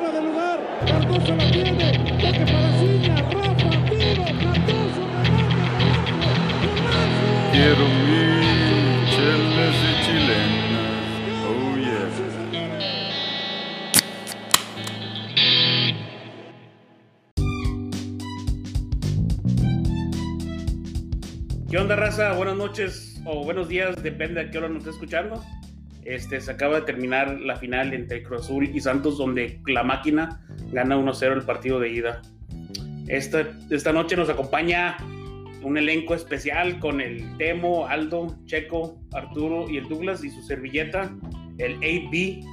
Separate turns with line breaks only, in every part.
fuera de lugar. Cardoso la tiene. Toque para Ciña. Rafa, tiro. Cardoso, remate.
Quiero mi chelas de chilenas. Oh yeah.
¿Qué onda, raza? Buenas noches o buenos días, depende a qué hora nos esté escuchando. Este, se acaba de terminar la final entre Cruz Azul y Santos, donde la máquina gana 1-0 el partido de ida. Esta, esta noche nos acompaña un elenco especial con el Temo, Aldo, Checo, Arturo y el Douglas y su servilleta, el AB.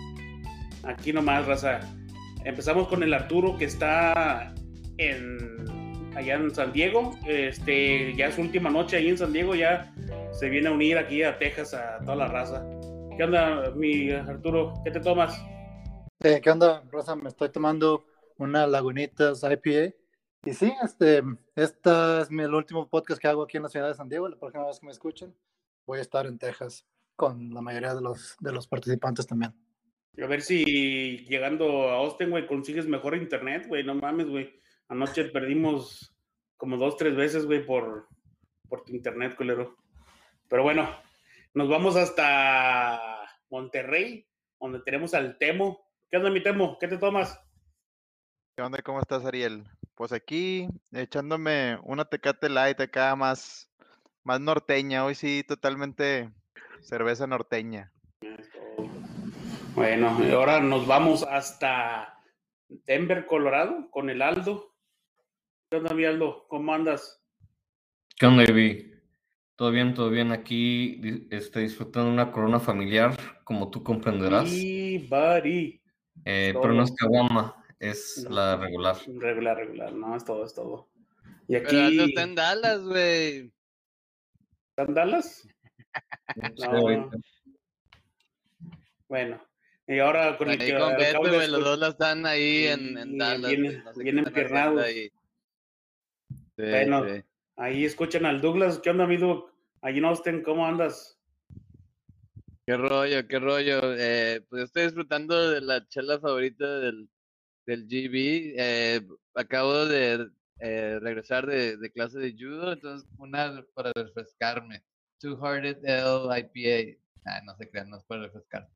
Aquí nomás, raza. Empezamos con el Arturo que está en allá en San Diego. Este, ya es su última noche ahí en San Diego, ya se viene a unir aquí a Texas a toda la raza. ¿Qué onda, mi Arturo? ¿Qué te tomas?
Eh, ¿Qué onda, Rosa? Me estoy tomando una Lagunitas IPA. Y sí, este, este es mi, el último podcast que hago aquí en la ciudad de San Diego. La próxima vez que me escuchen, voy a estar en Texas con la mayoría de los, de los participantes también.
A ver si llegando a Austin, güey, consigues mejor internet, güey. No mames, güey. Anoche perdimos como dos, tres veces, güey, por, por tu internet, culero. Pero bueno, nos vamos hasta Monterrey, donde tenemos al Temo. ¿Qué onda, mi Temo? ¿Qué te tomas?
¿Qué onda? ¿Cómo estás, Ariel? Pues aquí, echándome una Tecate Light acá más, más norteña. Hoy sí, totalmente cerveza norteña.
Bueno, y ahora nos vamos hasta Denver, Colorado, con el Aldo. ¿Qué onda, mi Aldo? ¿Cómo andas?
¿Qué onda? Todo bien, todo bien. Aquí este, disfrutando una corona familiar, como tú comprenderás.
Y buddy.
Eh, pero no es caguama, es
No.
la regular.
Regular, regular. No, es todo, es todo. Y
Pero Aldo
aquí,
está en Dallas, güey.
¿están Dallas?
Sí,
No.
ahorita.
Bueno, y ahora con el
Ahí
que
con Beto,
de
los dos la están ahí en, en Dallas. güey, no sé. Sí,
Bueno.
sí.
Ahí escuchan al Douglas. ¿Qué onda, mi Doug? Allí en Austin, ¿cómo andas?
Qué rollo, qué rollo. Eh, pues estoy disfrutando de la chela favorita del, del GB. Eh, acabo de eh, regresar de, de clase de judo, entonces una para refrescarme. Two Hearted L IPA. Ah, no se crean, no es para refrescar.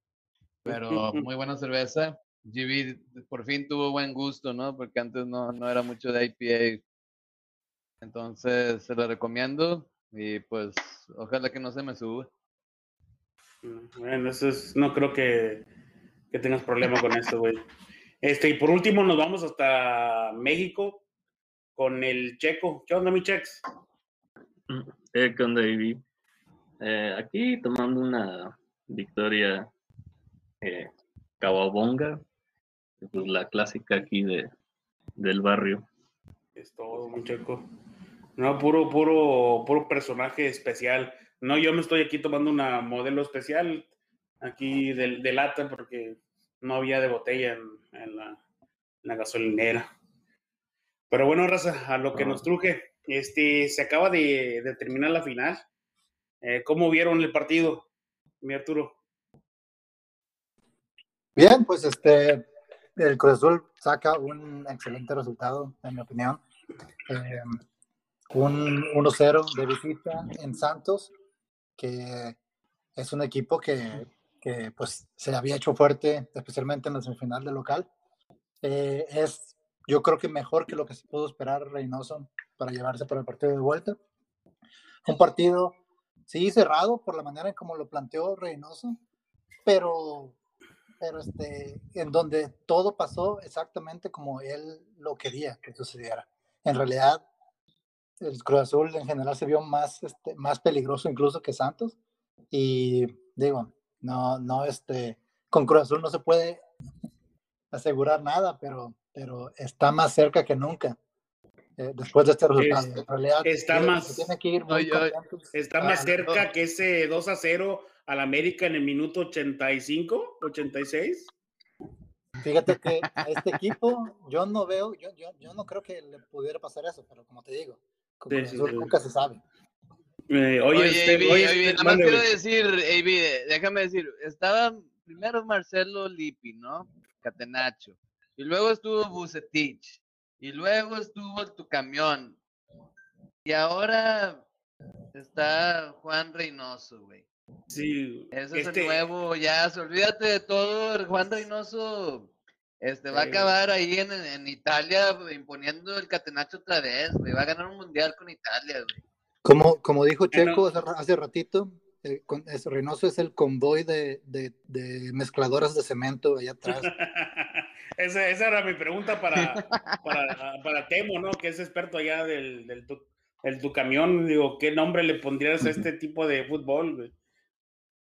Pero muy buena cerveza. GB por fin tuvo buen gusto, ¿no? Porque antes no, no era mucho de IPA. Entonces se la recomiendo y pues ojalá que no se me suba.
Bueno, eso es, no creo que, que tengas problema con esto, güey. Este, y por último nos vamos hasta México con el Checo. ¿Qué onda, mi Chex?
Eh, ¿qué onda, Ivy? Eh, aquí tomando una victoria eh, Kawabonga, pues la clásica aquí de, del barrio.
Es todo, mi Checo. No, puro, puro, puro personaje especial. No, yo me estoy aquí tomando una modelo especial aquí de, de lata porque no había de botella en, en la, en la gasolinera. Pero bueno, raza, a lo que nos truje, este, se acaba de, de terminar la final. Eh, ¿Cómo vieron el partido, mi Arturo?
Bien, pues este, el Cruz Azul saca un excelente resultado, en mi opinión. Eh, un 1-0 de visita en Santos, que es un equipo que, que, pues se había hecho fuerte, especialmente en la semifinal de local. Eh, es, yo creo que mejor que lo que se pudo esperar Reynoso para llevarse para el partido de vuelta. Un partido, sí, cerrado por la manera en como lo planteó Reynoso, pero pero este, en donde todo pasó exactamente como él lo quería que sucediera. En realidad, el Cruz Azul en general se vio más, este, más peligroso incluso que Santos. Y digo, no, no, este, con Cruz Azul no se puede asegurar nada, pero, pero está más cerca que nunca. eh, después de este resultado.
Es-
en realidad,
está más-
tiene que ir muy
Oye,
Está más cerca que ese 2 a 0 al América en el minuto 85, 86.
Fíjate que a este equipo yo no veo, yo, yo, yo no creo que le pudiera pasar eso, pero como te digo, con
Sí,
Cruz
sí,
Azul
sí.
nunca se sabe.
Eh, oye,
Oye,
este,
AB,
oye,
AB,
este,
nada más quiero decir, AB, déjame decir, estaba primero Marcelo Lippi, ¿no? Catenacho. y luego estuvo Bucetich, y luego estuvo tu camión, y ahora está Juan Reynoso, güey.
Sí,
Ese es
este-
el nuevo, ya, se- olvídate de todo, Juan Reynoso. Este va a acabar ahí en, en Italia imponiendo el catenacho otra vez, güey. Va a ganar un mundial con Italia, güey.
Como, como dijo. Checo hace, ra- hace ratito, eh, con- es- Reynoso es el convoy de, de- de mezcladoras de cemento allá atrás.
esa, esa era mi pregunta para, para, para Temo, ¿no? Que es experto allá del, del, tu, del tu camión. Digo, ¿qué nombre le pondrías a este tipo de fútbol, güey?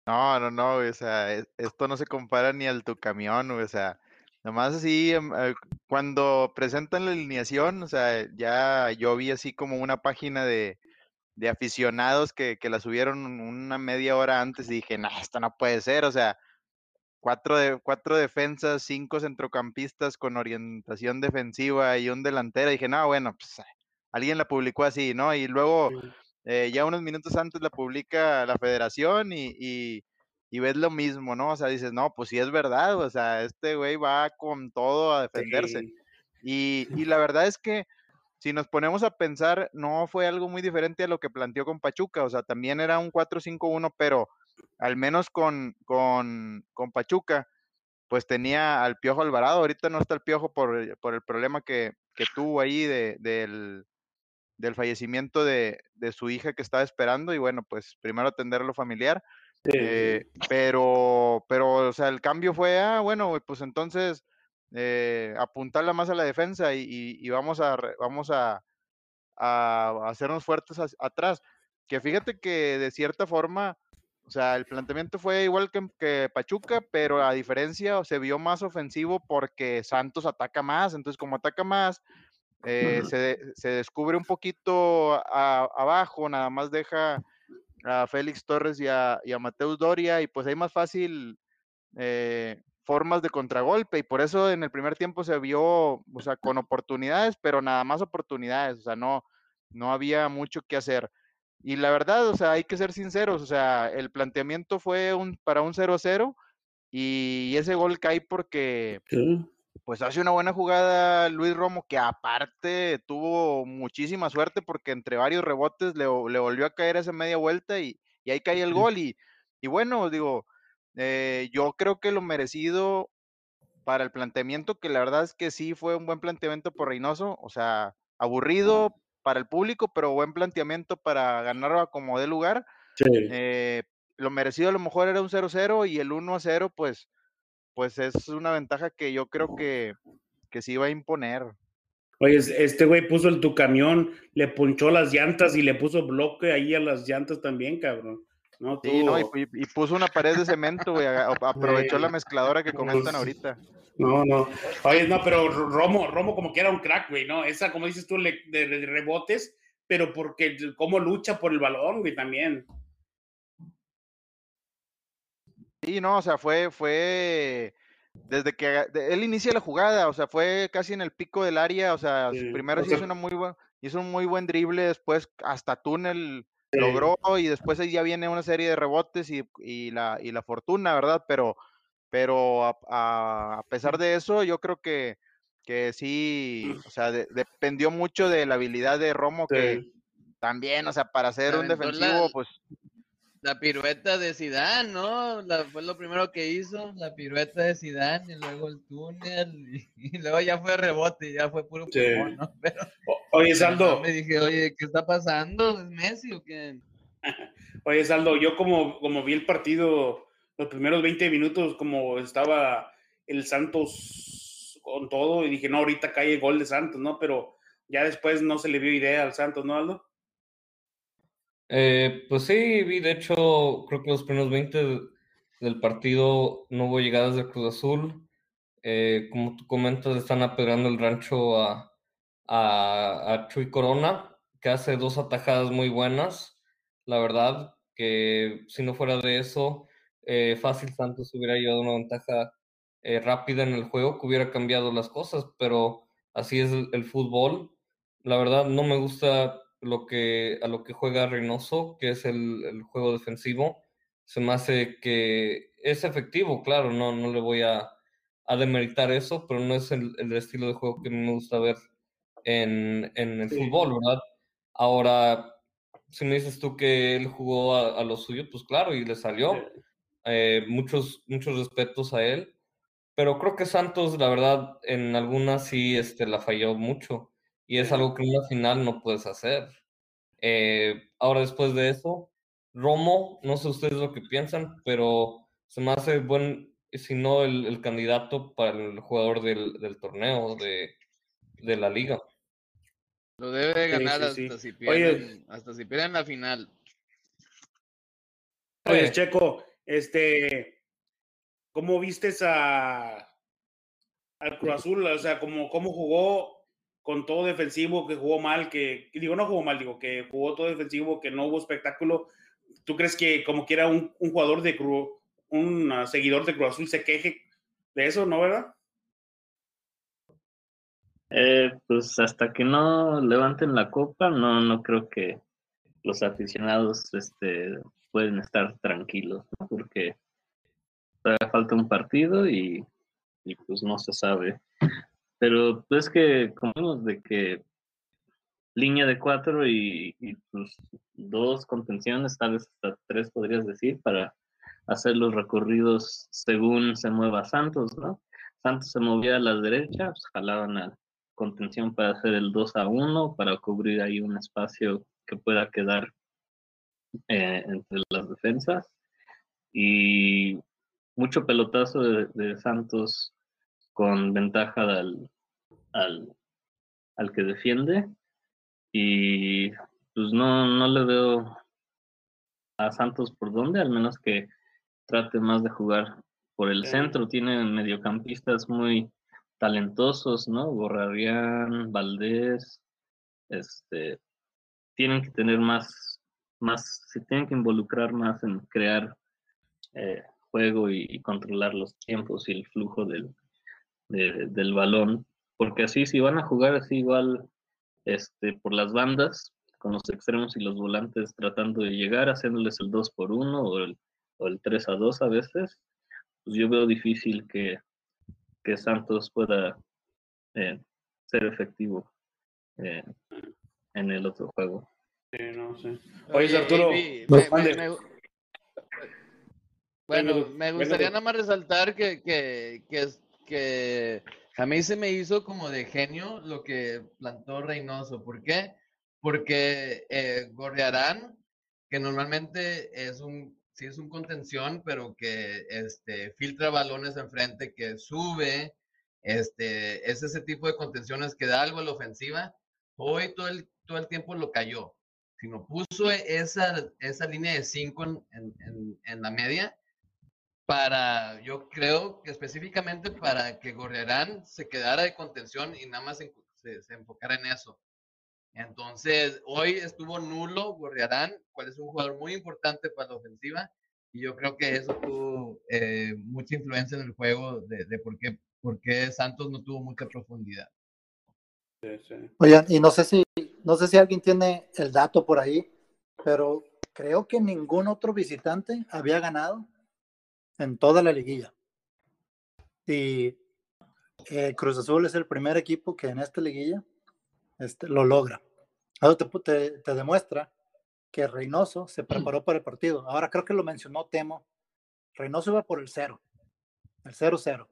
No, no, no, güey, o sea, es- esto no se compara ni al tu camión, güey, o sea, nomás así, em, eh, cuando presentan la alineación, o sea, ya yo vi así como una página de, de aficionados que, que la subieron una media hora antes y dije, no, esto no puede ser, o sea, cuatro, de, cuatro defensas, cinco centrocampistas con orientación defensiva y un delantero, dije, no, bueno, pues alguien la publicó así, ¿no? Y luego eh, ya unos minutos antes la publica la federación y, y, y ves lo mismo, ¿no? O sea, dices, no, pues sí es verdad, o sea, este güey va con todo a defenderse.
Sí.
Y, y la verdad es que si nos ponemos a pensar, no fue algo muy diferente a lo que planteó con Pachuca, o sea, también era un 4-5-1, pero al menos con, con, con Pachuca, pues tenía al Piojo Alvarado, ahorita no está el Piojo por, por el problema que, que tuvo ahí de, del, del fallecimiento de, de su hija que estaba esperando y bueno, pues primero atender lo familiar,
Sí.
eh, pero, pero, o sea, el cambio fue, ah, bueno, pues entonces eh, apuntarla más a la defensa y, y- y vamos a, vamos a, a hacernos fuertes atrás. Que fíjate que de cierta forma, o sea, el planteamiento fue igual que, que Pachuca, pero a diferencia se vio más ofensivo porque Santos ataca más, entonces como ataca más, eh, se, de- se descubre un poquito a- abajo, nada más deja a Félix Torres y a, Mateus Doria, y pues hay más fácil eh, formas de contragolpe, y por eso en el primer tiempo se vio, o sea, con oportunidades, pero nada más oportunidades, o sea, no, no había mucho que hacer. Y la verdad, o sea, hay que ser sinceros, o sea, el planteamiento fue un, para un 0-0 y ese gol cae porque. Pues hace una buena jugada Luis Romo, que aparte tuvo muchísima suerte porque entre varios rebotes le, le volvió a caer esa media vuelta y, y ahí cae el gol. Y, y bueno, digo, eh, yo creo que lo merecido para el planteamiento, que la verdad es que sí fue un buen planteamiento por Reynoso, o sea, aburrido para el público, pero buen planteamiento para ganar a como de lugar.
Sí.
Eh, lo merecido a lo mejor era un 0-0 y el 1-0, pues, pues es una ventaja que yo creo que, que sí va a imponer.
Oye, es- este güey puso el tu camión, le ponchó las llantas y le puso bloque ahí a las llantas también, cabrón. No,
Sí, ¿no? Y, puso una pared de cemento, güey. Aprovechó la mezcladora que comentan ahorita.
No, no. Oye, no, pero Romo, Romo como que era un crack, güey, ¿no? Esa, como dices tú, le- de, de rebotes, pero porque cómo lucha por el balón, güey, también.
Sí, no, o sea, fue, fue desde que él inicia la jugada, o sea, fue casi en el pico del área, o sea,
Sí,
primero
o sea-
hizo una muy buen, hizo un muy buen drible, después hasta túnel
Sí.
logró y después ahí ya viene una serie de rebotes y, y la, y la fortuna, ¿verdad? Pero, pero a, a- a pesar de eso, yo creo que, que sí, o sea, de- dependió mucho de la habilidad de Romo, que también, o sea, para ser un
la-
defensivo, pues
La pirueta de Zidane, ¿no? La- fue lo primero que hizo, la pirueta de Zidane y luego el túnel y, y luego ya fue rebote y ya fue puro
Sí.
pulmón, ¿no? Pero
O- Oye, Saldo,
me dije, oye, ¿qué está pasando? ¿Es Messi o qué?
oye, Saldo, yo como, como vi el partido, los primeros 20 minutos, como estaba el Santos con todo, y dije, no, ahorita cae el gol de Santos, ¿no? Pero ya después no se le vio idea al Santos, ¿no, Aldo?
Eh, pues sí, vi, de hecho, creo que los primeros 20 de- del partido no hubo llegadas de Cruz Azul. Eh, como tú comentas, están apedrando el rancho a, a, Chuy Corona, que hace dos atajadas muy buenas. La verdad que si no fuera de eso, eh, fácil Santos hubiera llevado una ventaja eh, rápida en el juego, que hubiera cambiado las cosas, pero así es el fútbol. La verdad no me gusta lo que, a lo que juega Reynoso, que es el, el juego defensivo. Se me hace que es efectivo, claro, no, no le voy a, a demeritar eso, pero no es el, el estilo de juego que a mí me gusta ver en, en el
Sí.
fútbol, ¿verdad? Ahora, si me dices tú que él jugó a, a lo suyo, pues claro, y le salió. Eh, muchos, muchos respetos a él. Pero creo que Santos, la verdad, en algunas sí este, la falló mucho. Y es algo que en una final no puedes hacer. Eh, ahora, después de eso, Romo, no sé ustedes lo que piensan, pero se me hace buen, si no el, el candidato para el jugador del, del torneo, de, de la liga.
Lo debe de ganar
sí,
hasta
sí.
si
Oye.
pierden, hasta si pierden la final.
Oye,
Eh,
Checo, este, ¿cómo vistes a al Cruz Azul? O sea, ¿cómo, cómo jugó con todo defensivo, que jugó mal, que, digo, no jugó mal, digo, que jugó todo defensivo, que no hubo espectáculo. ¿Tú crees que como quiera un, jugador de Cruz, un ah, seguidor de Cruz Azul se queje de eso, no, verdad?
Eh, pues hasta que no levanten la copa, no, no creo que los aficionados este, pueden estar tranquilos, porque todavía falta un partido y, pues no se sabe. Pero pues que como de que línea de cuatro y, pues dos contenciones, tal vez hasta tres podrías decir, para hacer los recorridos según se mueva Santos, ¿no? Santos se movía a la derecha, pues jalaban a contención para hacer el 2 a 1, para cubrir ahí un espacio que pueda quedar eh, entre las defensas. Y mucho pelotazo de Santos con ventaja al, al, al que defiende. Y pues no, no le veo a Santos por dónde, al menos que trate más de jugar por el centro. Tiene mediocampistas muy talentosos, ¿no? Borrarián, Valdés, este, tienen que tener más, más, se tienen que involucrar más en crear eh, juego y, y controlar los tiempos y el flujo del, de- del balón, porque así si van a jugar así igual este, por las bandas, con los extremos y los volantes tratando de llegar, haciéndoles el 2 por 1 o el, o el 3 a 2 a veces, pues yo veo difícil que, que Santos pueda eh, ser efectivo eh, en el otro juego.
Sí, no sé. Oye, Arturo,
me- me- me- bueno, me gustaría nada más resaltar que, que, que, es- que a mí se me hizo como de genio lo que plantó Reynoso. ¿Por qué? Porque eh, que normalmente es un, sí es un contención, pero que este, filtra balones enfrente, que sube, este, es ese tipo de contenciones que da algo a la ofensiva. Hoy todo el, todo el tiempo lo cayó sino puso esa, esa línea de 5 en, en- en- en la media para, yo creo que específicamente para que Gorriarán se quedara de contención y nada más se, se- se enfocara en eso. Entonces, hoy estuvo nulo Gorriarán, cual es un jugador muy importante para la ofensiva, y yo creo que eso tuvo eh, mucha influencia en el juego de, de por, qué, por qué Santos no tuvo mucha profundidad.
Sí, sí.
Oigan, y no sé si, no sé si alguien tiene el dato por ahí, pero creo que ningún otro visitante había ganado en toda la liguilla. Y eh, Cruz Azul es el primer equipo que en esta liguilla este, lo logra. Eso te, te- te demuestra que Reynoso se preparó para el partido. Ahora creo que lo mencionó Temo. Reynoso iba por el cero, el 0-0.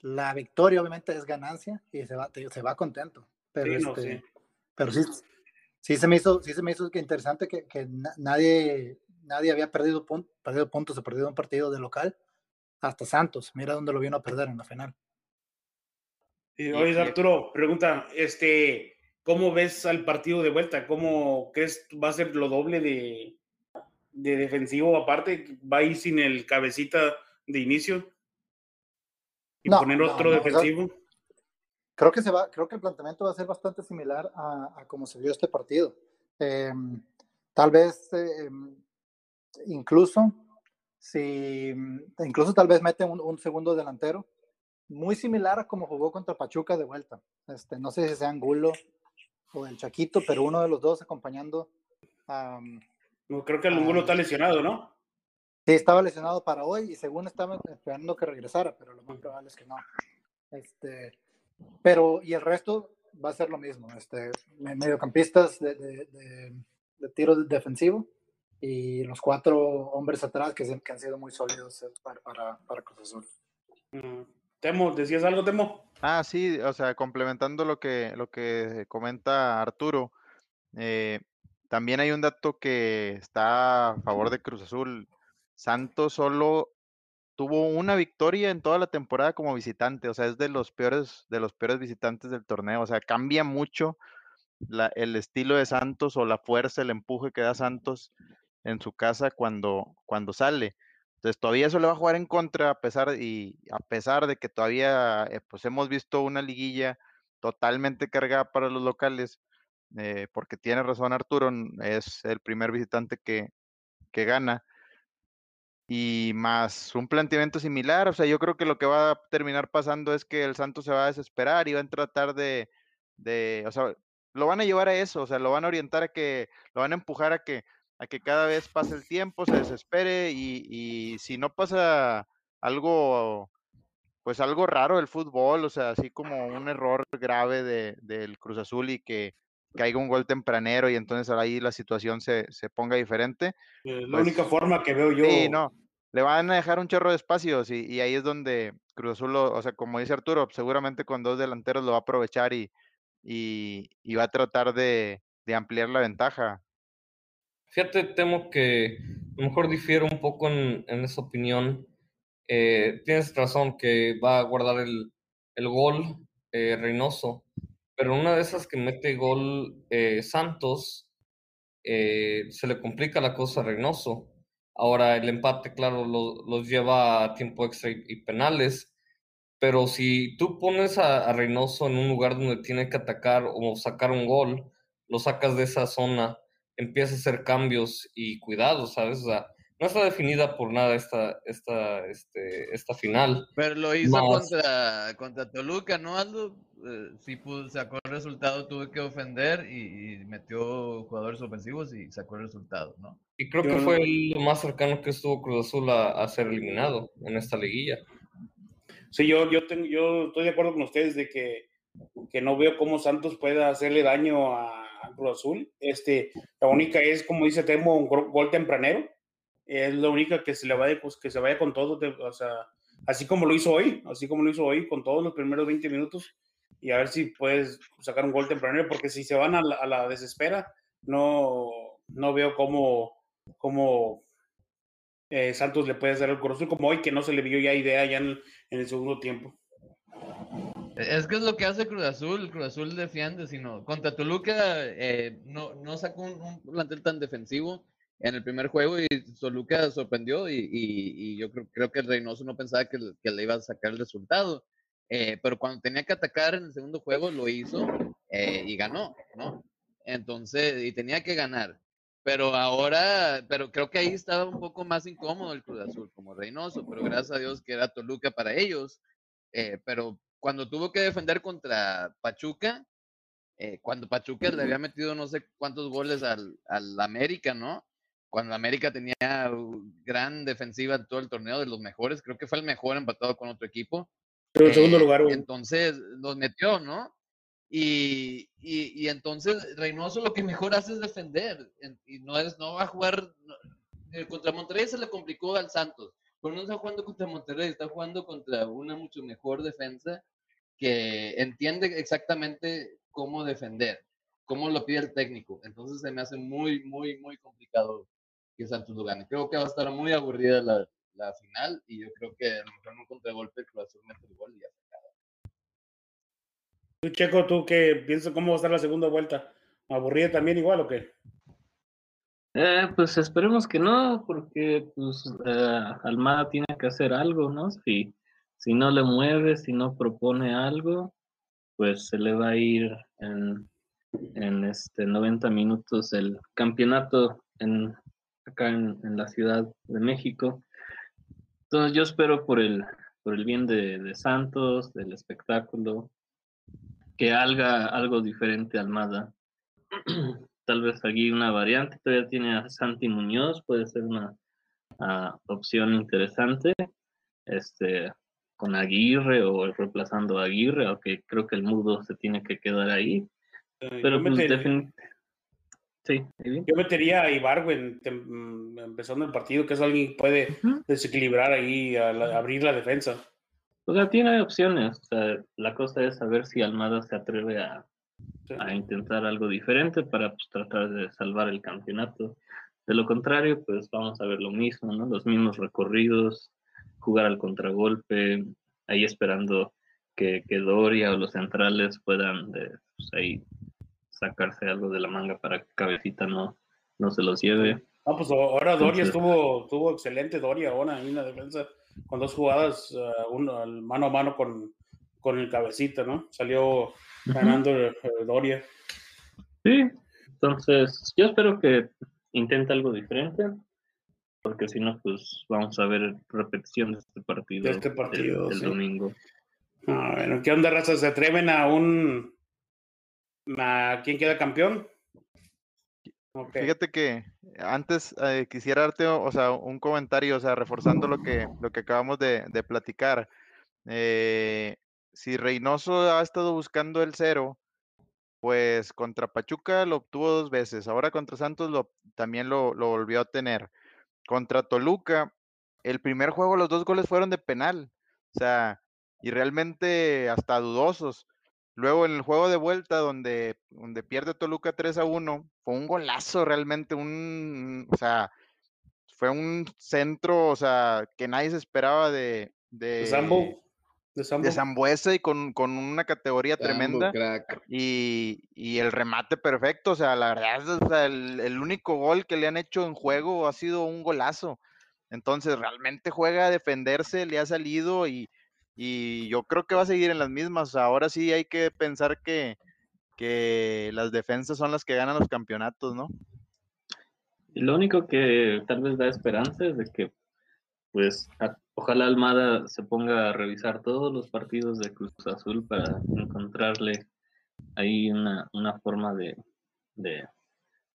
La victoria obviamente es ganancia y se va, te- se va contento. Pero,
Sí, no,
este,
sí.
pero sí, sí se me hizo, sí se me hizo interesante que, que na- nadie, nadie había perdido, pun- perdido puntos o perdido un partido de local. Hasta Santos, mira dónde lo vino a perder en la final.
Y,
Y-
oye, Arturo, pregunta, este, ¿cómo ves al partido de vuelta? ¿Cómo crees va a ser lo doble de, de defensivo aparte? ¿Va a ir sin el cabecita de inicio? ¿Y
No,
poner
no,
otro
no, o sea,
defensivo?
Creo que se va, creo que el planteamiento va a ser bastante similar a, a cómo se vio este partido. Eh, tal vez, eh, incluso, si, incluso tal vez mete un, un segundo delantero, muy similar a como jugó contra Pachuca de vuelta. Este, no sé si sea Angulo o el Chaquito, pero uno de los dos acompañando a,
No, creo que el Angulo está lesionado, ¿no?
Sí, estaba lesionado para hoy y según estaban esperando que regresara, pero lo más probable es que no. Este, pero, y el resto va a ser lo mismo. Este, me- mediocampistas de, de, de- de tiro defensivo y los cuatro hombres atrás que, se- que han sido muy sólidos eh, para, para, para Cruz Azul.
Mm. Temo, ¿decías algo, Temo?
Ah, sí, o sea, complementando lo que, lo que comenta Arturo, eh, también hay un dato que está a favor de Cruz Azul. Santos solo tuvo una victoria en toda la temporada como visitante, o sea, es de los peores, de los peores visitantes del torneo, o sea, cambia mucho la- el estilo de Santos o la fuerza, el empuje que da Santos en su casa cuando, cuando sale. Entonces todavía eso le va a jugar en contra a pesar y a pesar de que todavía eh, pues hemos visto una liguilla totalmente cargada para los locales, eh, porque tiene razón Arturo, es el primer visitante que, que gana y más un planteamiento similar, o sea, yo creo que lo que va a terminar pasando es que el Santos se va a desesperar y va a tratar de, de, o sea, lo van a llevar a eso, o sea, lo van a orientar a que, lo van a empujar a que, a que cada vez pase el tiempo, se desespere y, y si no pasa algo, pues algo raro del fútbol, o sea, así como un error grave de, del Cruz Azul y que caiga un gol tempranero y entonces ahí la situación se, se ponga diferente.
Eh, la
Pues,
única forma que veo yo.
Sí, no. Le van a dejar un chorro de espacios y, y ahí es donde Cruz Azul, lo- o sea, como dice Arturo, seguramente con dos delanteros lo va a aprovechar y, y, y va a tratar de, de ampliar la ventaja.
Fíjate, temo que a lo mejor difiero un poco en, en esa opinión. Eh, tienes razón que va a guardar el, el gol eh, Reynoso, pero una de esas que mete gol eh, Santos, se le complica la cosa a Reynoso. Ahora el empate, claro, lo- los lleva a tiempo extra y, y penales, pero si tú pones a, a Reynoso en un lugar donde tiene que atacar o sacar un gol, lo sacas de esa zona, empieza a hacer cambios y cuidado, ¿sabes? O sea, no está definida por nada esta, esta, este, esta final.
Pero lo hizo
Más-
contra, contra Toluca, ¿no, Aldo? Eh, sí pudo, sacó el resultado, tuvo que ofender y, y metió jugadores ofensivos y sacó el resultado, ¿no?
Y creo
Yo
que fue lo más cercano que estuvo Cruz Azul a, a ser eliminado en esta liguilla.
Sí, yo, yo, tengo, yo estoy de acuerdo con ustedes de que, que no veo cómo Santos pueda hacerle daño a Cruz Azul. Este, la única es, como dice Temo, un gol, tempranero. Es la única que se le vaya, pues, que se vaya con todo, de- o sea, así como lo hizo hoy, así como lo hizo hoy, con todos los primeros 20 minutos, y a ver si puedes sacar un gol tempranero, porque si se van a la, a la desespera, no, no veo cómo, cómo eh, Santos le puede hacer el Cruz Azul como hoy, que no se le vio ya idea ya en, en el segundo tiempo.
Es que es lo que hace Cruz Azul, Cruz Azul defiende, sino contra Toluca eh, no, no sacó un, plantel tan defensivo en el primer juego y Toluca sorprendió y, y- y yo creo, creo que Reynoso no pensaba que, le- iba a sacar el resultado, Eh, pero cuando tenía que atacar en el segundo juego lo hizo eh, y ganó, ¿no? Entonces, y tenía que ganar. Pero ahora, pero creo que ahí estaba un poco más incómodo el Cruz Azul, como Reynoso, pero gracias a Dios que era Toluca para ellos. Pero cuando tuvo que defender contra Pachuca, eh, cuando Pachuca le había metido no sé cuántos goles al, al América, ¿no? Cuando América tenía gran defensiva en todo el torneo, de los mejores, creo que fue el mejor empatado con otro equipo.
Pero en segundo
Eh,
lugar,
Entonces los metió, ¿no? Y, y, y entonces Reynoso lo que mejor hace es defender. en- Y no, es, no va a jugar. no- eh, contra Monterrey se le complicó al Santos. Pero no está jugando contra Monterrey, está jugando contra una mucho mejor defensa que entiende exactamente cómo defender, cómo lo pide el técnico. Entonces se me hace muy, muy, muy complicado que Santos lo gane. Creo que va a estar muy aburrida la, la final y yo creo que a lo mejor en un contragolpe el Cruz Azul mete el gol y ya.
Tú, Checo, ¿tú qué piensas cómo va a estar la segunda vuelta? ¿Aburrida también igual o qué?
Eh, pues esperemos que no, porque pues eh, Almada tiene que hacer algo, ¿no? Si, si no le mueve, si no propone algo, pues se le va a ir en, en este 90 minutos el campeonato en, acá en, en la Ciudad de México. Entonces yo espero por el, por el bien de, de Santos, del espectáculo, que haga algo diferente Almada. Tal vez aquí una variante, todavía tiene a Santi Muñoz, puede ser una, ah, opción interesante, este, con Aguirre o reemplazando a Aguirre, aunque creo que el mudo se tiene que quedar ahí.
Eh,
Pero
yo,
pues Sí,
yo metería a Ibargüen tem- mm, empezando el partido, que es alguien que puede desequilibrar ahí, a la- abrir la defensa.
O sea, tiene opciones. O sea, la cosa es saber si Almada se atreve a,
Sí.
a intentar algo diferente para pues, tratar de salvar el campeonato. De lo contrario, pues vamos a ver lo mismo, ¿no? Los mismos recorridos, jugar al contragolpe, ahí esperando que, que Doria o los centrales puedan de, pues, ahí sacarse algo de la manga para que Cabecita no, no se los lleve.
Ah, pues ahora Doria
Entonces-
estuvo, estuvo excelente, Doria ahora ahí en la defensa, con dos jugadas, ah, uno mano a mano con, con el cabecita, ¿no? Salió ganando eh, Doria.
Sí, entonces yo espero que intente algo diferente, porque si no, pues vamos a ver repetición de este partido,
De este
el-
partido,
el,
sí.
domingo.
Ah, bueno, ¿qué onda, raza? ¿Se atreven a un... a quién queda campeón? Ok.
Fíjate que antes eh, quisiera darte, o o sea, un comentario, o sea, reforzando lo que, lo que acabamos de, de platicar. Eh, si Reynoso ha estado buscando el cero, pues contra Pachuca lo obtuvo dos veces, ahora contra Santos lo, también lo, lo volvió a tener. Contra Toluca, el primer juego los dos goles fueron de penal, o sea, y realmente hasta dudosos. Luego en el juego de vuelta donde, donde pierde Toluca 3 a 1, fue un golazo realmente, un, o sea, fue un centro, o sea, que nadie se esperaba de,
¿De Sambo? ¿De Sambo?
de Zambuesa y con, con una categoría tremenda
crack.
y, y el remate perfecto, o sea, la verdad, es, o sea, el, el único gol que le han hecho en juego ha sido un golazo. Entonces, realmente juega a defenderse, le ha salido y, y yo creo que va a seguir en las mismas. Ahora sí hay que pensar que, que las defensas son las que ganan los campeonatos, ¿no?
Y lo único que tal vez da esperanza es de que, pues, a- ojalá Almada se ponga a revisar todos los partidos de Cruz Azul para encontrarle ahí una, una forma de, de,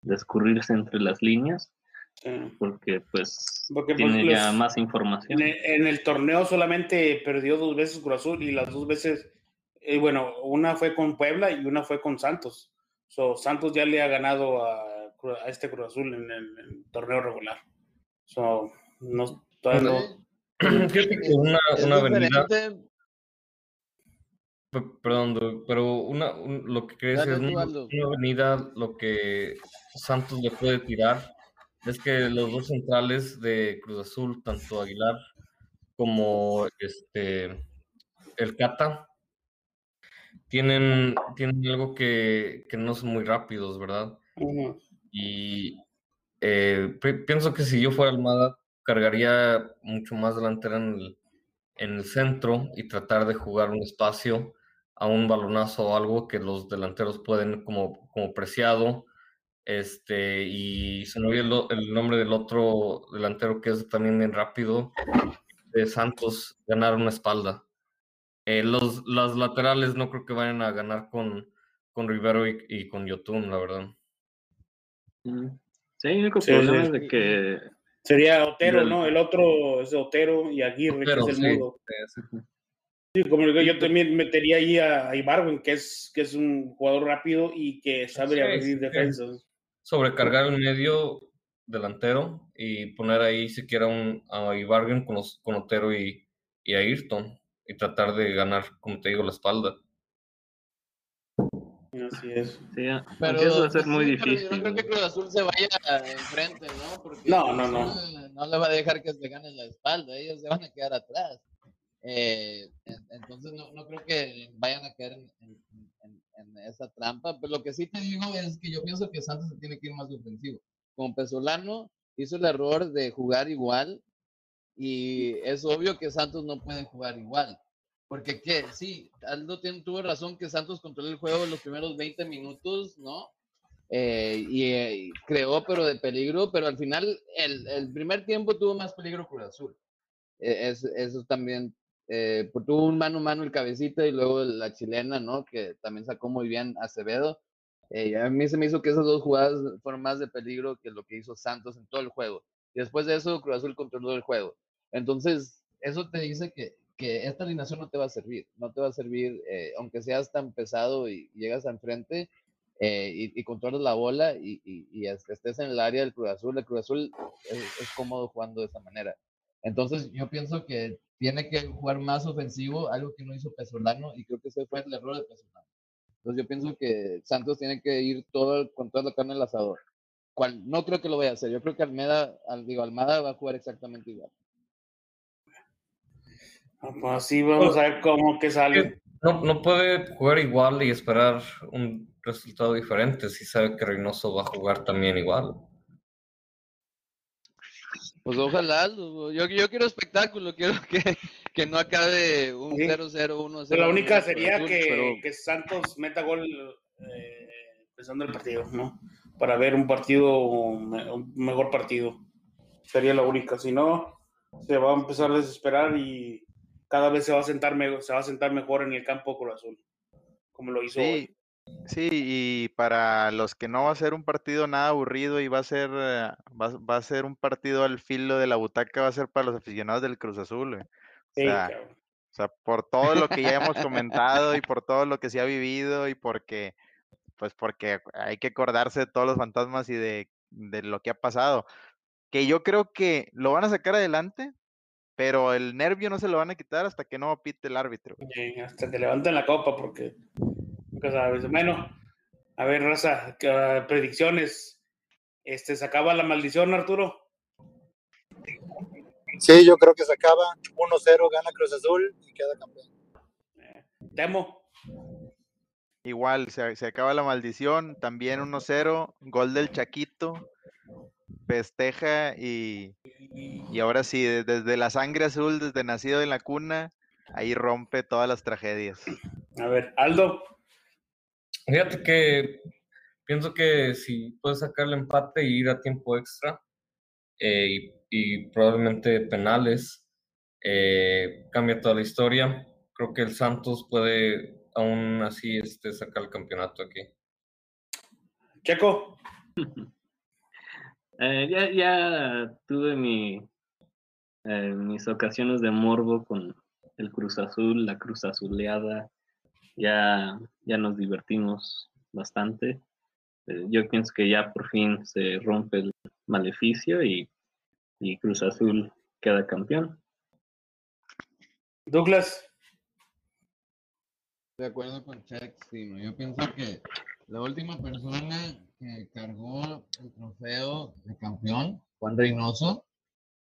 de escurrirse entre las líneas,
Sí.
porque pues
Porque, pues,
tiene ya
los-
más información.
En el, en el torneo solamente perdió dos veces Cruz Azul y las dos veces, eh, bueno, una fue con Puebla y una fue con Santos. So, Santos ya le ha ganado a, a este Cruz Azul en el, en el torneo regular. So, no, todavía no-
Fíjate que una, avenida, perdón, pero una, un- lo que crees es una, una avenida, lo que Santos le puede tirar es que los dos centrales de Cruz Azul, tanto Aguilar como este el Cata, tienen, tienen algo que, que no son muy rápidos, ¿verdad? Y eh, pi- pienso que si yo fuera Almada, cargaría mucho más delantera en el, en el centro y tratar de jugar un espacio a un balonazo o algo que los delanteros pueden como, como preciado. Este, y se me olvidó el, nombre del otro delantero que es también bien rápido, de Santos, ganar una espalda. Eh, los, las laterales no creo que vayan a ganar con, con Rivero y, y con Yotun, la verdad.
Mm. Sí, el único
Sí,
problema
sí.
es de que
Sería Otero, ¿no? El otro es Otero y Aguirre,
Otero,
que es el
sí.
mudo. Sí, como digo, yo también metería ahí a, Ibargüen, que es, que es un jugador rápido y que sabe
Sí,
abrir defensas.
sobrecargar el medio delantero y poner ahí siquiera un a Ibargüen con, los- con Otero y, y Ayrton y tratar de ganar, como te digo, la espalda.
Así es.
sí,
Pero,
eso va a ser muy
sí,
difícil.
Yo no creo que Cruz Azul se vaya enfrente, ¿no? Porque
No,
Cruz
no, no.
Azul No le va a dejar que se gane la espalda, ellos se van a quedar atrás. Eh, en- entonces no, no creo que vayan a caer en, en- en- en esa trampa, pero lo que sí te digo es que yo pienso que Santos se tiene que ir más ofensivo. Como Pesolano hizo el error de jugar igual y es obvio que Santos no puede jugar igual. Porque que sí, Aldo tuvo razón que Santos controló el juego los primeros 20 minutos, ¿no? Eh, y, eh, creó, pero de peligro, pero al final el, el primer tiempo tuvo más peligro Cruz Azul. Eh, es- eso también, eh, pues, tuvo un mano a mano el cabecita y luego la chilena, ¿no? Que también sacó muy bien Acevedo. Eh, a mí se me hizo que esas dos jugadas fueron más de peligro que lo que hizo Santos en todo el juego. y después de eso Cruz Azul controló el juego. Entonces, eso te dice que, que esta alineación no te va a servir, no te va a servir, eh, aunque seas tan pesado y, llegas enfrente eh, y, y controlas la bola y, y- y es- estés en el área del Cruz Azul, el Cruz Azul es, es cómodo jugando de esa manera. Entonces, yo pienso que tiene que jugar más ofensivo, algo que no hizo Pesolano, y creo que ese fue el error de Pesolano. Entonces, yo pienso que Santos tiene que ir todo con toda la carne al asador. Cual, no creo que lo vaya a hacer. Yo creo que Almeda, al- digo, Almada va a jugar exactamente igual.
Pues así vamos a ver cómo que sale.
No, no puede jugar igual y esperar un resultado diferente si sabe que Reynoso va a jugar también igual.
Pues ojalá, yo, yo quiero espectáculo, quiero que, que no acabe un
Sí.
0-0, 1-0.
Pues la única sería que,
pero-
que Santos meta gol eh, empezando el partido, ¿no? Para ver un partido, un mejor partido. Sería la única. Si no, se va a empezar a desesperar y cada vez se va a sentar, se va a sentar mejor en el campo Cruz Azul, como lo hizo hoy.
Sí, sí, y para los que no va a ser un partido nada aburrido y va a ser, eh, va, va a ser un partido al filo de la butaca, va a ser para los aficionados del Cruz Azul. güey. O
Sí,
sea. O sea, por todo lo que ya hemos comentado y por todo lo que se ha vivido y porque, pues porque hay que acordarse de todos los fantasmas y de, de lo que ha pasado. Que yo creo que lo van a sacar adelante, pero el nervio no se lo van a quitar hasta que no pite el árbitro.
Sí, hasta que levanten la copa, porque nunca sabes. Bueno, a ver, raza, ah, predicciones. Este, ¿Se acaba la maldición, Arturo?
Sí, yo creo que se acaba 1-0, gana Cruz Azul y queda campeón.
Temo.
Igual, se, se acaba la maldición, también 1-0, gol del Chaquito, festeja y, y ahora sí, de- desde la sangre azul, desde nacido en la cuna, ahí rompe todas las tragedias.
A ver, Aldo.
Fíjate que pienso que si puedes sacar el empate y ir a tiempo extra eh, y, y probablemente penales, eh, cambia toda la historia. Creo que el Santos puede aún así este, sacar el campeonato aquí.
Checo.
Eh, ya, ya tuve mi, eh, mis ocasiones de morbo con el Cruz Azul, la Cruz Azuleada. Ya, ya nos divertimos bastante. Eh, yo pienso que ya por fin se rompe el maleficio y, y Cruz Azul queda campeón.
Douglas.
De acuerdo con Chex, sí, yo pienso que la última persona que cargó el trofeo de campeón, Juan Reynoso,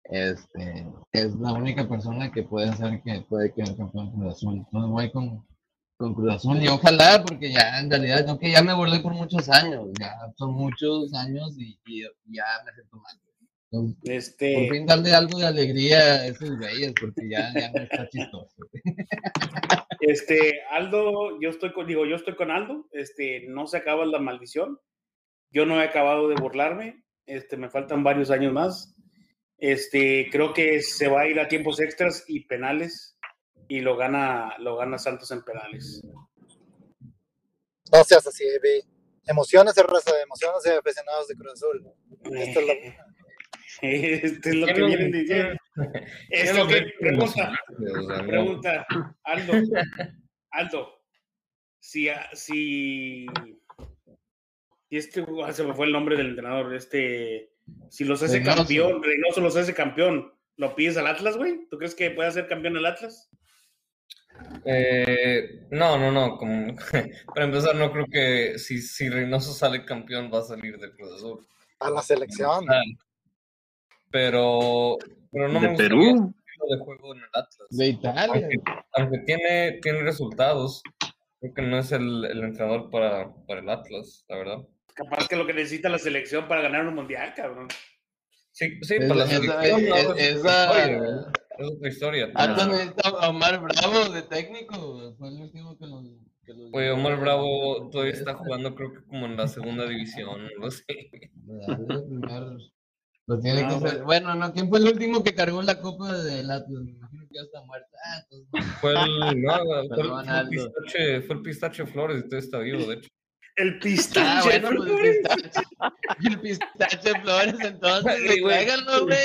este, es la única persona que puede hacer que puede quedar campeón Cruz Azul. Entonces voy con, con Cruz Azul y ojalá, porque ya en realidad, no que ya me burlé por muchos años, ya son muchos años y, y ya me siento mal. Entonces, por
Este,
fin darle algo de alegría a esos güeyes, porque ya, ya no está chistoso.
este, Aldo, yo estoy con, digo, yo estoy con Aldo. Este, no se acaba la maldición. Yo no he acabado de burlarme. Este, me faltan varios años más. Este, creo que se va a ir a tiempos extras y penales y lo gana, lo gana Santos en penales.
No seas así, ve. Emociones, raza, emociones de aficionados de Cruz Azul. Esta es la
Este es lo que vienen diciendo. Es lo que pregunta, pregunta, Aldo, Aldo, si, si, si este, se me fue el nombre del entrenador, este, si los hace
Reynoso.
campeón, Reynoso los hace campeón, ¿lo pides al Atlas, güey? ¿Tú crees que puede ser campeón el Atlas?
Eh, no, no, no. Como, para empezar, no creo que si, si Reynoso sale campeón va a salir de Cruz Azul.
a la selección.
Pero, pero no me
de
gustaría
Perú.
de juego en el Atlas.
De Italia.
Aunque, aunque tiene, tiene resultados, creo que no es el, el entrenador para, para el Atlas, la verdad.
Capaz que lo que necesita la selección para ganar un mundial, cabrón.
Sí, sí,
Es-
para la selección,
esa-.
Es otra historia. pero-
Atlas necesita a Omar Bravo de técnico. Fue el último que los. Que los
Güey,
llevó
Omar Bravo todavía está jugando, creo que como en la segunda división, no sé.
Lo tiene
No,
que ser. Bueno, no, ¿quién fue el último que cargó la copa del Atlas? Me imagino que ya está muerta. Ah, entonces,
Fue el, no, fue el, fue el pistache, fue el pistache Flores y todavía está vivo, de hecho.
El
Ah,
pistache.
bueno, pues el pistache. El pistache de flores, entonces,
Ay,
güey,
güey.
tráiganlo, güey.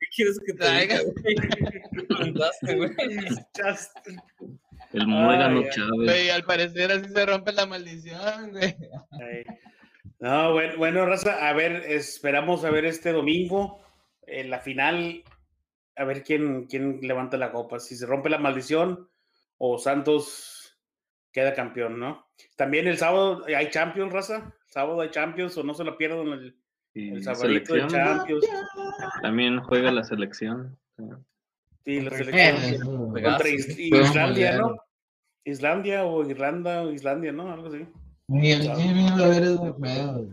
¿Qué quieres que te diga, güey?
El muégano. Chávez.
Güey, al parecer así se rompe la maldición, güey.
No, bueno, bueno, Raza, a ver, esperamos a ver este domingo en la final, a ver quién, quién levanta la copa, si se rompe la maldición o Santos queda campeón, ¿no? También el sábado hay Champions, Raza, sábado hay Champions o no se lo pierdan el,
Y
el sabadito de Champions.
también juega la selección.
Sí, la
Eh,
selección contra. Is- Islandia. ¿no? Islandia o Irlanda o Islandia, ¿no? Algo así.
Ni el Jimmy va a ver ese juego. güey.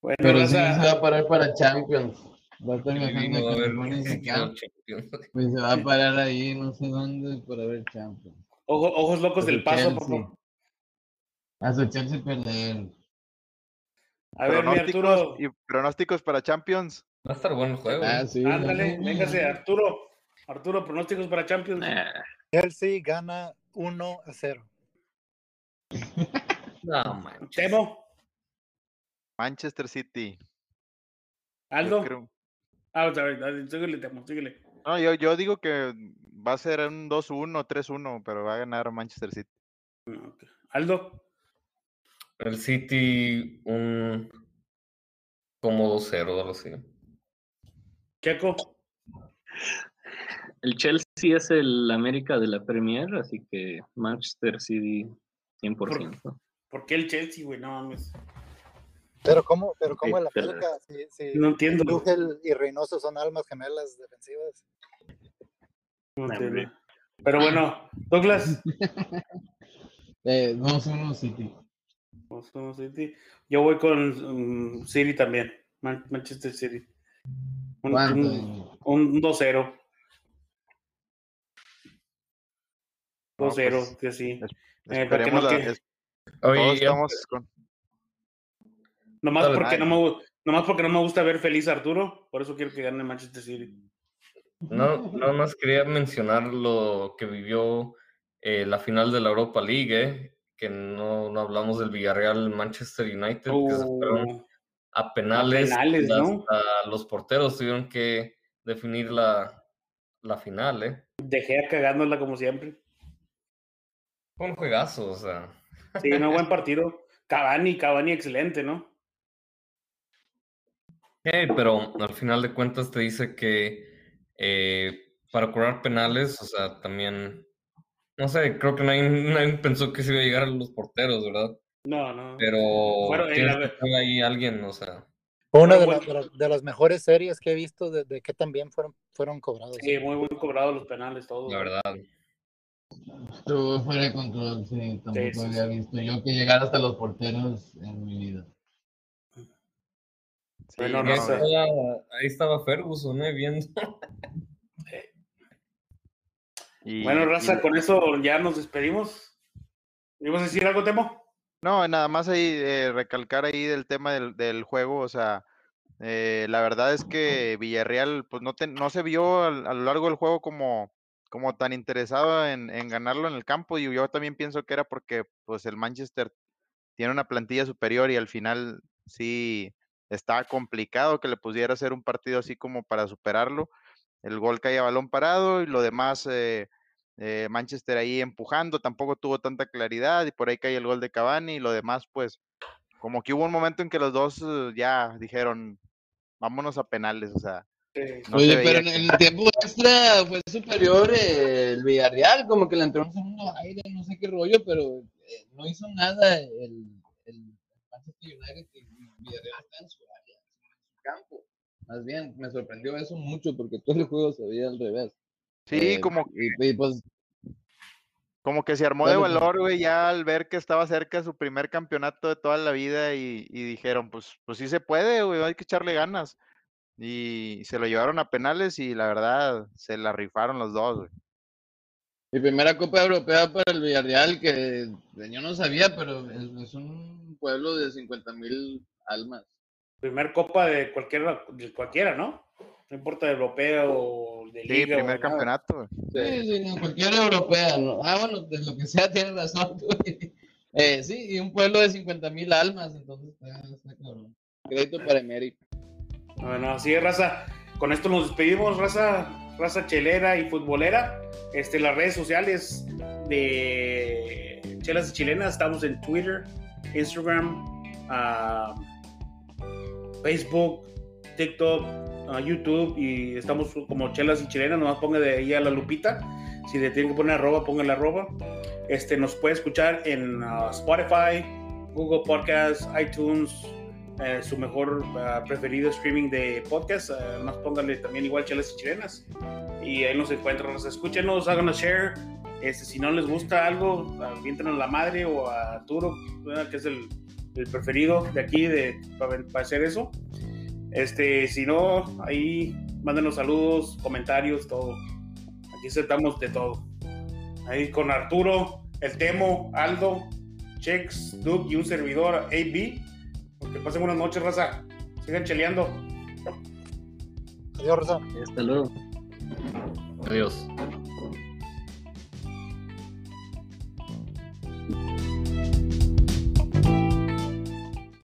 Bueno,
Pero sí se va a parar para Champions. Va a estar viajando
a ver. Champions.
Pues se va a parar ahí, no sé dónde, para ver Champions.
Ojo- ojos locos del paso, favor.
A su Chelsea perder.
A ver, mi Arturo,
y pronósticos para Champions.
Va a estar bueno el juego.
Ah,
¿eh?
sí.
ándale,
no,
véngase, Arturo. Arturo, pronósticos para Champions.
Chelsea gana 1 a 0.
No, man.
Temo,
Manchester City.
Aldo.
creo-
Ah, otra vez, dale, síguele, Temo, síguele.
No, yo, yo digo que va a ser un 2-1, 3-1, pero va a ganar Manchester City.
Ok. Aldo,
El City, un. Como 2-0, algo así.
Checo,
el Chelsea es el América de la Premier, así que Manchester City 100%.
¿por qué el Chelsea, güey? No mames.
Pero cómo, pero cómo el
pero-
América, si, si
No entiendo.
Tuchel y Reynoso son almas gemelas defensivas.
No entiendo. Pero bueno, Douglas.
Eh, 2-1 City.
Vamos con City. Yo voy con mm, City también. Man- Manchester City. Un,
¿Cuánto?
un, un 2-0.
No,
2-0,
pues,
que sí.
es-
Eh, para que
Esperemos
no
la-
quede-
es-
Oye,
todos estamos con...
Nomás
Dale.
porque, no me, nomás porque no me gusta ver feliz a Arturo. Por eso quiero que gane Manchester City.
No, nada más quería mencionar lo que vivió eh, la final de la Europa League, eh, que no, no hablamos del Villarreal Manchester United, que se fueron
Oh,
a penales,
penales,
y
¿no?
los porteros tuvieron que definir la, la final, ¿eh?
dejé cagándola como siempre.
Fue un juegazo, o sea.
Sí, no, buen partido. Cavani, Cavani, excelente, ¿no?
Eh, pero al final de cuentas te dice que eh, para cobrar penales, o sea, también, no sé, creo que nadie, nadie pensó que se iba a llegar a los porteros, ¿verdad?
No, no.
Pero
Bueno, en
tienes
la-
que tener ahí alguien, o sea,
Fue una de,
Bueno,
de las- de las mejores series que he visto de, de que también fueron, fueron cobrados.
Sí, muy buen cobrado los penales, todos.
la verdad.
Estuvo fuera de control, sí. Tampoco
sí,
había visto yo que llegar hasta los porteros en mi vida.
Sí,
Bueno,
Ahí
no sé.
estaba, ahí estaba Ferguson, ¿eh? Viendo.
y-
Bueno, Raza,
y-
con eso ya nos despedimos. ¿Ibas a decir algo, Temo?
No, nada más ahí eh, recalcar ahí del tema del, del juego, o sea, eh, la verdad es que Villarreal pues no, te- no se vio al- a lo largo del juego como, como tan interesado en, en ganarlo en el campo y yo también pienso que era porque pues el Manchester tiene una plantilla superior y al final sí estaba complicado que le pudiera hacer un partido así como para superarlo. El gol cae a balón parado y lo demás eh, eh, Manchester ahí empujando, tampoco tuvo tanta claridad y por ahí cae el gol de Cavani y lo demás pues como que hubo un momento en que los dos eh, ya dijeron vámonos a penales, o sea, no
Oye, pero en el tiempo extra fue superior eh, el Villarreal, como que le entró un segundo aire, no sé qué rollo, pero eh, no hizo nada el, el Manchester United que Villarreal está en su área, en su campo. Más bien, me sorprendió eso mucho porque todo el juego se veía al revés.
sí,
Eh,
como,
y, y, pues
como que se armó de valor, güey, ya al ver que estaba cerca su primer campeonato de toda la vida y, y dijeron, pues, pues sí se puede, güey, hay que echarle ganas. Y se lo llevaron a penales y la verdad se la rifaron los dos, güey.
Mi primera Copa Europea para el Villarreal, que yo no sabía, pero es, es un pueblo de 50 mil almas.
Primer copa de cualquiera, de cualquiera, ¿no? No importa de europeo o de
Sí,
liga.
primer campeonato, güey.
Sí, sí, no, cualquier europea. ¿no? Ah, bueno, de lo que sea tienes razón. tú. Eh, sí, y un pueblo de 50 mil almas, entonces está, está cabrón. Crédito para Emery.
Bueno, así es, raza. Con esto nos despedimos, raza, raza chelera y futbolera. Este, las redes sociales de Chelas y Chilenas, estamos en Twitter, Instagram, ah, Facebook, TikTok, ah, YouTube y estamos como Chelas y Chilenas, nomás ponga de ahí a la lupita. Si le tienen que poner arroba, pongan la arroba. Este, nos puede escuchar en ah, Spotify, Google Podcasts, iTunes, eh, su mejor ah, preferido streaming de podcast. más pónganle también igual chelas y chilenas. Y ahí nos encuentran. Nos escúchenos, háganos share. Este, si no les gusta algo, aviéntenos la madre o a Arturo, que es el, el preferido de aquí de, para, para hacer eso. Este, si no, ahí mándenos saludos, comentarios, todo. Aquí aceptamos de todo. Ahí con Arturo, el Temo, Aldo, Chex, Duke y un servidor AB. Que pasen buenas noches, raza. Sigan cheleando.
Adiós, Rosa.
Hasta luego.
Adiós.